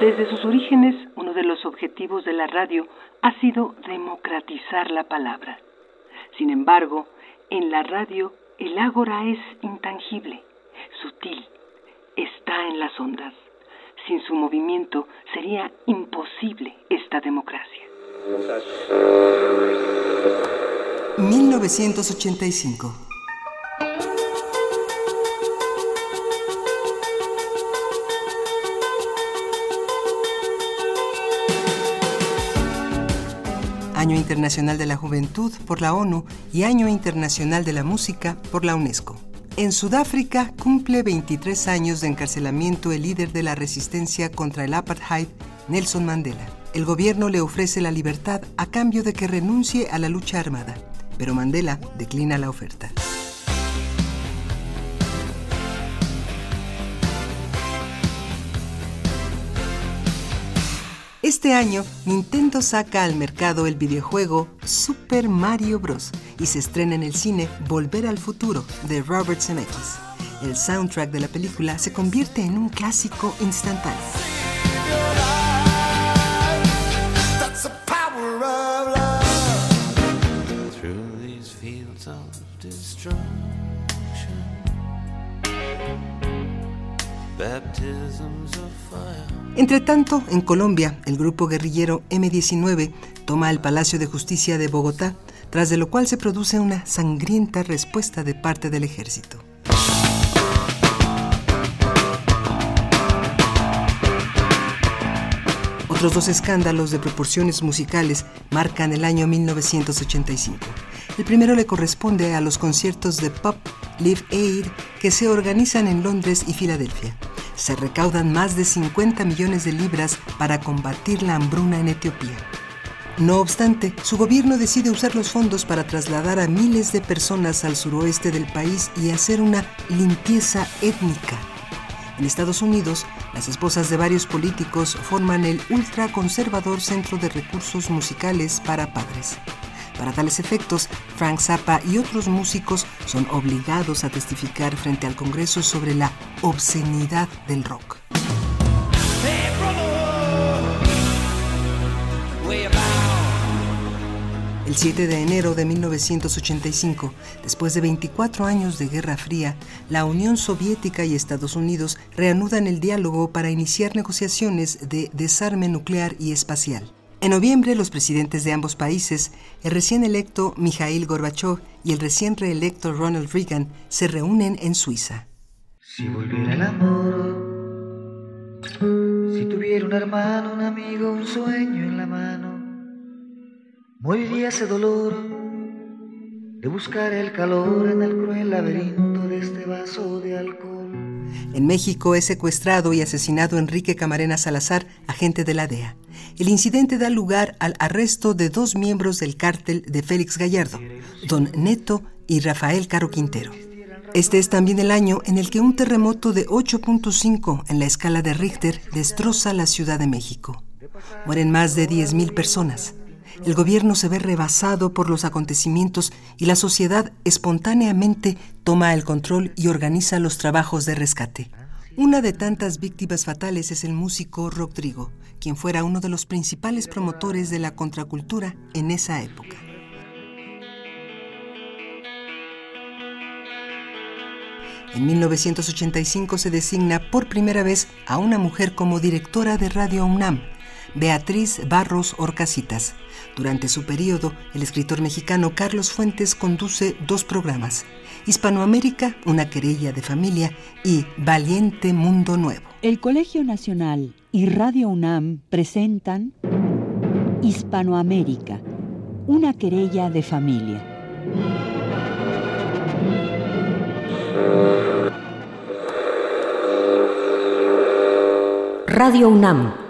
Desde sus orígenes, uno de los objetivos de la radio ha sido democratizar la palabra. Sin embargo, en la radio el ágora es intangible, sutil, está en las ondas. Sin su movimiento sería imposible esta democracia. 1985 Año Internacional de la Juventud por la ONU y Año Internacional de la Música por la UNESCO. En Sudáfrica cumple 23 años de encarcelamiento el líder de la resistencia contra el apartheid, Nelson Mandela. El gobierno le ofrece la libertad a cambio de que renuncie a la lucha armada, pero Mandela declina la oferta. Este año, Nintendo saca al mercado el videojuego Super Mario Bros. y se estrena en el cine Volver al Futuro de Robert Zemeckis. El soundtrack de la película se convierte en un clásico instantáneo. Entre tanto, en Colombia, el grupo guerrillero M-19 toma el Palacio de Justicia de Bogotá, tras de lo cual se produce una sangrienta respuesta de parte del ejército. Otros dos escándalos de proporciones musicales marcan el año 1985. El primero le corresponde a los conciertos de pop Live Aid que se organizan en Londres y Filadelfia se recaudan más de 50 millones de libras para combatir la hambruna en Etiopía. No obstante, su gobierno decide usar los fondos para trasladar a miles de personas al suroeste del país y hacer una limpieza étnica. En Estados Unidos, las esposas de varios políticos forman el ultraconservador Centro de Recursos Musicales para Padres. Para tales efectos, Frank Zappa y otros músicos son obligados a testificar frente al Congreso sobre la obscenidad del rock. El 7 de enero de 1985, después de 24 años de Guerra Fría, la Unión Soviética y Estados Unidos reanudan el diálogo para iniciar negociaciones de desarme nuclear y espacial. En noviembre, los presidentes de ambos países, el recién electo Mikhail Gorbachev y el recién reelecto Ronald Reagan, se reúnen en Suiza. Si volviera el amor, si tuviera un hermano, un amigo, un sueño en la mano, moriría ese dolor de buscar el calor en el cruel laberinto de este vaso de alcohol. En México es secuestrado y asesinado Enrique Camarena Salazar, agente de la DEA. El incidente da lugar al arresto de dos miembros del cártel de Félix Gallardo, don Neto y Rafael Caro Quintero. Este es también el año en el que un terremoto de 8.5 en la escala de Richter destroza la Ciudad de México. Mueren más de 10.000 personas. El gobierno se ve rebasado por los acontecimientos y la sociedad espontáneamente toma el control y organiza los trabajos de rescate. Una de tantas víctimas fatales es el músico Rodrigo, quien fuera uno de los principales promotores de la contracultura en esa época. En 1985 se designa por primera vez a una mujer como directora de Radio UNAM, Beatriz Barros Orcasitas. Durante su periodo, el escritor mexicano Carlos Fuentes conduce dos programas, Hispanoamérica, una querella de familia y Valiente Mundo Nuevo. El Colegio Nacional y Radio UNAM presentan Hispanoamérica, una querella de familia. Radio UNAM